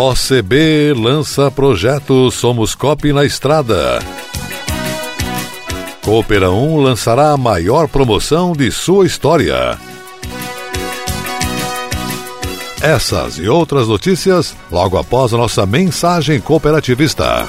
OCB lança projeto Somos Cop na Estrada. Coopera 1 lançará a maior promoção de sua história. Essas e outras notícias logo após a nossa mensagem cooperativista.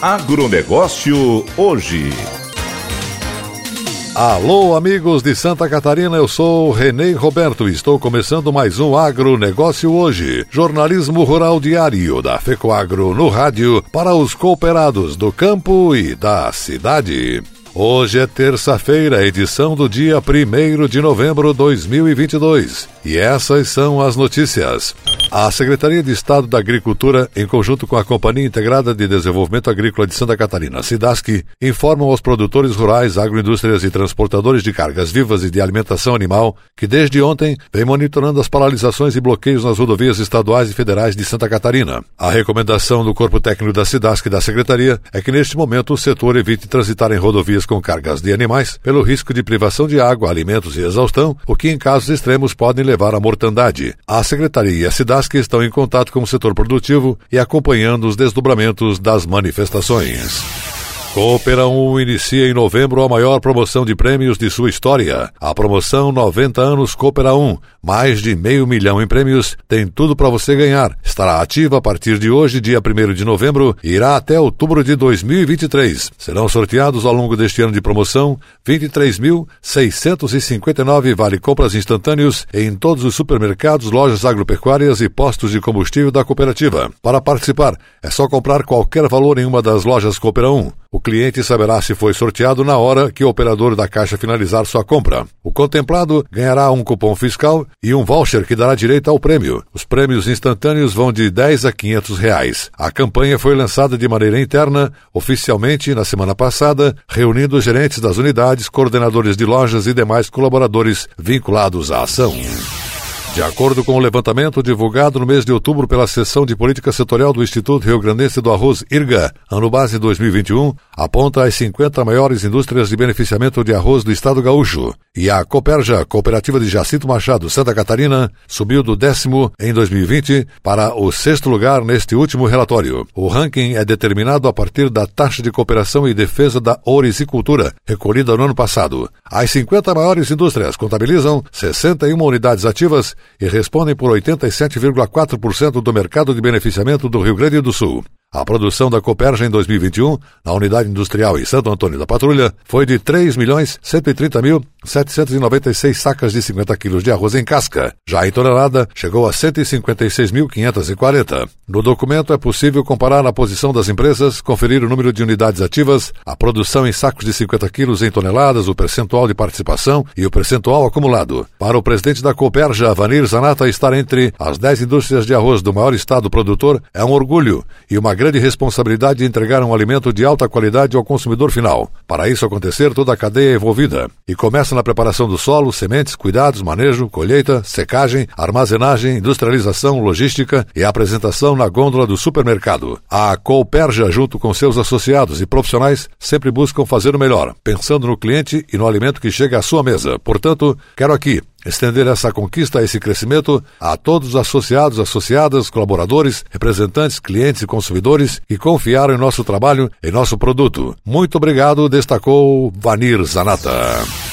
Agronegócio hoje. Alô, amigos de Santa Catarina, eu sou Renê Roberto e estou começando mais um Agronegócio hoje. Jornalismo rural diário da FECOAGRO no rádio para os cooperados do campo e da cidade. Hoje é terça-feira, edição do dia 1 de novembro de 2022. E essas são as notícias. A Secretaria de Estado da Agricultura, em conjunto com a Companhia Integrada de Desenvolvimento Agrícola de Santa Catarina, SIDASC, informam aos produtores rurais, agroindústrias e transportadores de cargas vivas e de alimentação animal que desde ontem vem monitorando as paralisações e bloqueios nas rodovias estaduais e federais de Santa Catarina. A recomendação do Corpo Técnico da SIDASC e da Secretaria é que neste momento o setor evite transitar em rodovias com cargas de animais pelo risco de privação de água, alimentos e exaustão, o que em casos extremos podem levar levar à mortandade. A Secretaria e a SIDASC estão em contato com o setor produtivo e acompanhando os desdobramentos das manifestações. Coopera 1 inicia em novembro a maior promoção de prêmios de sua história. A promoção 90 anos Coopera 1, mais de meio milhão em prêmios, tem tudo para você ganhar. Estará ativa a partir de hoje, dia 1 de novembro, e irá até outubro de 2023. Serão sorteados ao longo deste ano de promoção 23.659 vale-compras instantâneos em todos os supermercados, lojas agropecuárias e postos de combustível da cooperativa. Para participar, é só comprar qualquer valor em uma das lojas Coopera 1. O cliente saberá se foi sorteado na hora que o operador da caixa finalizar sua compra. O contemplado ganhará um cupom fiscal e um voucher que dará direito ao prêmio. Os prêmios instantâneos vão de 10 a 500 reais. A campanha foi lançada de maneira interna, oficialmente, na semana passada, reunindo gerentes das unidades, coordenadores de lojas e demais colaboradores vinculados à ação. De acordo com o levantamento divulgado no mês de outubro pela Seção de Política Setorial do Instituto Rio Grandense do Arroz IRGA, ano base 2021, aponta as 50 maiores indústrias de beneficiamento de arroz do estado gaúcho. E a Coperja, Cooperativa de Jacinto Machado, Santa Catarina, subiu do décimo em 2020 para o sexto lugar neste último relatório. O ranking é determinado a partir da taxa de cooperação e defesa da ouricultura, recolhida no ano passado. As 50 maiores indústrias contabilizam 61 unidades ativas e respondem por 87,4% do mercado de beneficiamento do Rio Grande do Sul. A produção da Coperja em 2021, na unidade industrial em Santo Antônio da Patrulha, foi de 3 milhões 130 mil 796 sacas de 50 quilos de arroz em casca. Já em tonelada, chegou a 156.540. No documento é possível comparar a posição das empresas, conferir o número de unidades ativas, a produção em sacos de 50 quilos em toneladas, o percentual de participação e o percentual acumulado. Para o presidente da Coperja, Vanir Zanata, estar entre as 10 indústrias de arroz do maior estado produtor é um orgulho e uma grande grande responsabilidade de entregar um alimento de alta qualidade ao consumidor final. Para isso acontecer, toda a cadeia é envolvida. E começa na preparação do solo, sementes, cuidados, manejo, colheita, secagem, armazenagem, industrialização, logística e apresentação na gôndola do supermercado. A Cooperja, junto com seus associados e profissionais, sempre buscam fazer o melhor, pensando no cliente e no alimento que chega à sua mesa. Portanto, quero aqui estender essa conquista, esse crescimento a todos os associados, associadas, colaboradores, representantes, clientes e consumidores que confiaram em nosso trabalho, em nosso produto. Muito obrigado, destacou Vanir Zanata.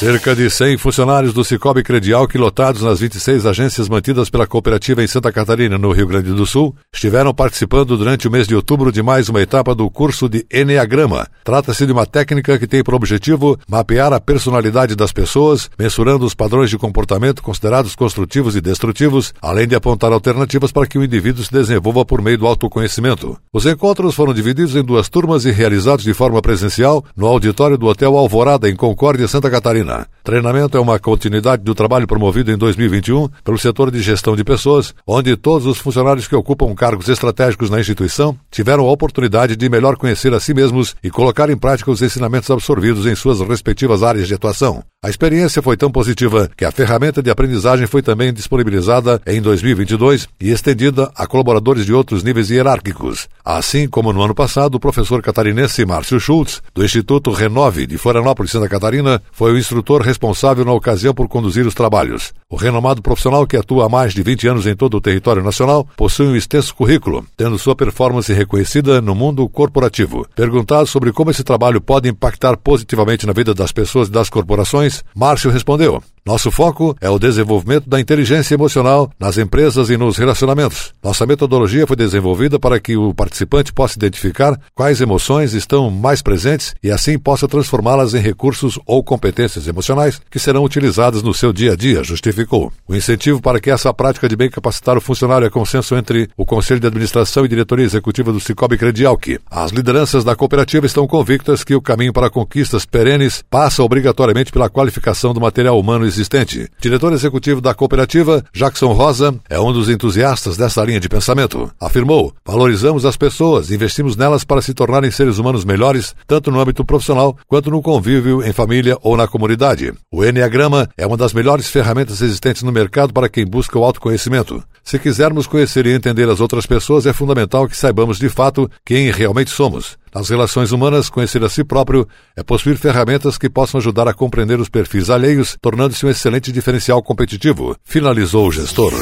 Cerca de 100 funcionários do Cicobi Credial, que lotados nas 26 agências mantidas pela cooperativa em Santa Catarina, no Rio Grande do Sul, estiveram participando durante o mês de outubro de mais uma etapa do curso de Enneagrama. Trata-se de uma técnica que tem por objetivo mapear a personalidade das pessoas, mensurando os padrões de comportamento considerados construtivos e destrutivos, além de apontar alternativas para que o indivíduo se desenvolva por meio do autoconhecimento. Os encontros foram divididos em duas turmas e realizados de forma presencial no auditório do Hotel Alvorada, em Concórdia, Santa Catarina. Treinamento é uma continuidade do trabalho promovido em 2021 pelo setor de gestão de pessoas, onde todos os funcionários que ocupam cargos estratégicos na instituição tiveram a oportunidade de melhor conhecer a si mesmos e colocar em prática os ensinamentos absorvidos em suas respectivas áreas de atuação. A experiência foi tão positiva que a ferramenta de aprendizagem foi também disponibilizada em 2022 e estendida a colaboradores de outros níveis hierárquicos. Assim como no ano passado, o professor catarinense Márcio Schultz, do Instituto Renove de Florianópolis, Santa Catarina, foi o instrutor responsável na ocasião por conduzir os trabalhos. O renomado profissional que atua há mais de 20 anos em todo o território nacional possui um extenso currículo, tendo sua performance reconhecida no mundo corporativo. Perguntado sobre como esse trabalho pode impactar positivamente na vida das pessoas e das corporações, Márcio respondeu: nosso foco é o desenvolvimento da inteligência emocional nas empresas e nos relacionamentos. Nossa metodologia foi desenvolvida para que o participante possa identificar quais emoções estão mais presentes e assim possa transformá-las em recursos ou competências emocionais que serão utilizadas no seu dia a dia, justificou. O incentivo para que essa prática de bem capacitar o funcionário é consenso entre o Conselho de Administração e Diretoria Executiva do Cicobi Credial que as lideranças da cooperativa estão convictas que o caminho para conquistas perenes passa obrigatoriamente pela qualificação do material humano existente. Diretor executivo da cooperativa, Jackson Rosa, é um dos entusiastas dessa linha de pensamento. Afirmou: valorizamos as pessoas, investimos nelas para se tornarem seres humanos melhores, tanto no âmbito profissional quanto no convívio em família ou na comunidade. O Enneagrama é uma das melhores ferramentas existentes no mercado para quem busca o autoconhecimento. Se quisermos conhecer e entender as outras pessoas, é fundamental que saibamos de fato quem realmente somos. Nas relações humanas, conhecer a si próprio é possuir ferramentas que possam ajudar a compreender os perfis alheios, tornando-se um excelente diferencial competitivo, finalizou o gestor.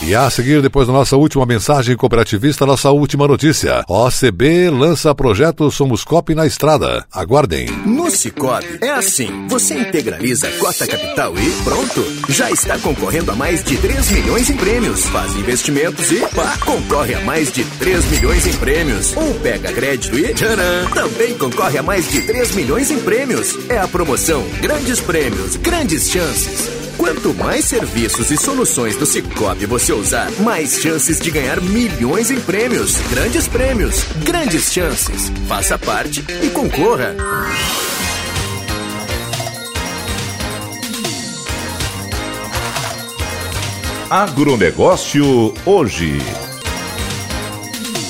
E a seguir, depois da nossa última mensagem cooperativista, nossa última notícia. OCB lança projeto Somos Cop na estrada. Aguardem. No Cicobi é assim. Você integraliza a cota capital e pronto. Já está concorrendo a mais de 3 milhões em prêmios. Faz investimentos e pá, concorre a mais de 3 milhões em prêmios. Ou pega crédito e tcharam, também concorre a mais de 3 milhões em prêmios. É a promoção Grandes Prêmios, Grandes Chances. Quanto mais serviços e soluções do Cicobi você usar, mais chances de ganhar milhões em prêmios. Grandes prêmios, grandes chances. Faça parte e concorra. Agronegócio hoje.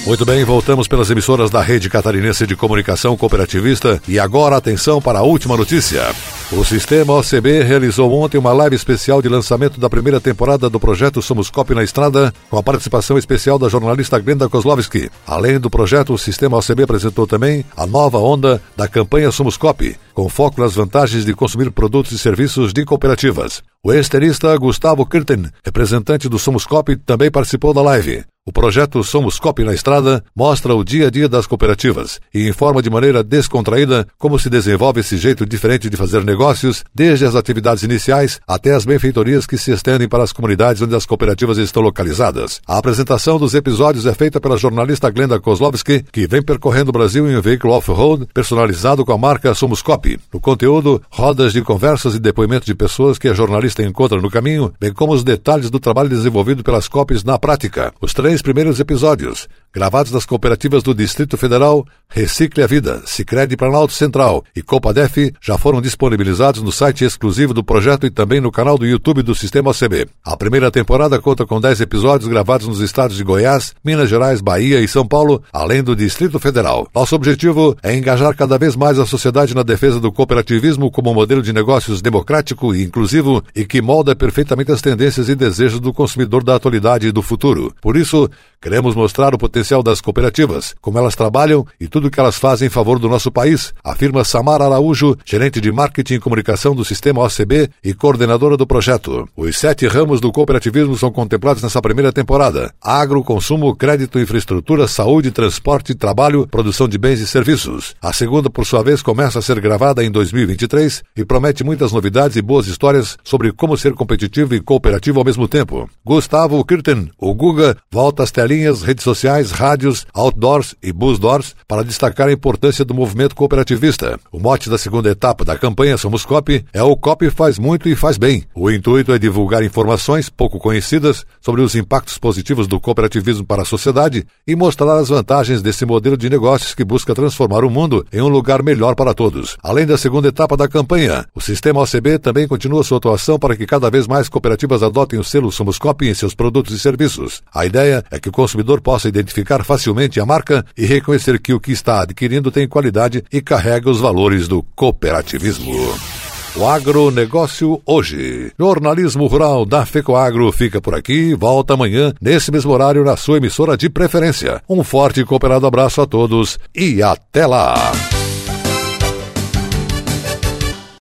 Muito bem, voltamos pelas emissoras da Rede Catarinense de Comunicação Cooperativista e agora atenção para a última notícia. O Sistema OCB realizou ontem uma live especial de lançamento da primeira temporada do projeto Somos Cop na Estrada, com a participação especial da jornalista Glenda Kozlovski. Além do projeto, o Sistema OCB apresentou também a nova onda da campanha Somos Cop, com foco nas vantagens de consumir produtos e serviços de cooperativas. O esterista Gustavo Kirten, representante do Somos Cop, também participou da live. O projeto Somos Cop na Estrada mostra o dia a dia das cooperativas e informa de maneira descontraída como se desenvolve esse jeito diferente de fazer negócios, desde as atividades iniciais até as benfeitorias que se estendem para as comunidades onde as cooperativas estão localizadas. A apresentação dos episódios é feita pela jornalista Glenda Kozlovski, que vem percorrendo o Brasil em um veículo off-road personalizado com a marca Somos Cop. No conteúdo, rodas de conversas e depoimentos de pessoas que a jornalista encontra no caminho, bem como os detalhes do trabalho desenvolvido pelas copies na prática. Os três três primeiros episódios, gravados nas cooperativas do Distrito Federal, Recicle a Vida, Sicredi Planalto Central e Copadef, já foram disponibilizados no site exclusivo do projeto e também no canal do YouTube do Sistema OCB. A primeira temporada conta com 10 episódios gravados nos estados de Goiás, Minas Gerais, Bahia e São Paulo, além do Distrito Federal. Nosso objetivo é engajar cada vez mais a sociedade na defesa do cooperativismo como modelo de negócios democrático e inclusivo e que molda perfeitamente as tendências e desejos do consumidor da atualidade e do futuro. Por isso, queremos mostrar o potencial das cooperativas, como elas trabalham e tudo o que elas fazem em favor do nosso país, afirma Samara Araújo, gerente de marketing e comunicação do sistema OCB e coordenadora do projeto. Os sete ramos do cooperativismo são contemplados nessa primeira temporada: agro, consumo, crédito, infraestrutura, saúde, transporte, trabalho, produção de bens e serviços. A segunda, por sua vez, começa a ser gravada em 2023 e promete muitas novidades e boas histórias sobre como ser competitivo e cooperativo ao mesmo tempo. Gustavo Kirten, o Guga, volta telinhas, redes sociais, rádios, outdoors e busdoors para destacar a importância do movimento cooperativista. O mote da segunda etapa da campanha Somos Cop é o Cop faz muito e faz bem. O intuito é divulgar informações pouco conhecidas sobre os impactos positivos do cooperativismo para a sociedade e mostrar as vantagens desse modelo de negócios que busca transformar o mundo em um lugar melhor para todos. Além da segunda etapa da campanha, o sistema OCB também continua sua atuação para que cada vez mais cooperativas adotem o selo Somos Cop em seus produtos e serviços. A é que o consumidor possa identificar facilmente a marca e reconhecer que o que está adquirindo tem qualidade e carrega os valores do cooperativismo. O agronegócio hoje. Jornalismo rural da FECOAGRO fica por aqui. Volta amanhã, nesse mesmo horário, na sua emissora de preferência. Um forte e cooperado abraço a todos e até lá!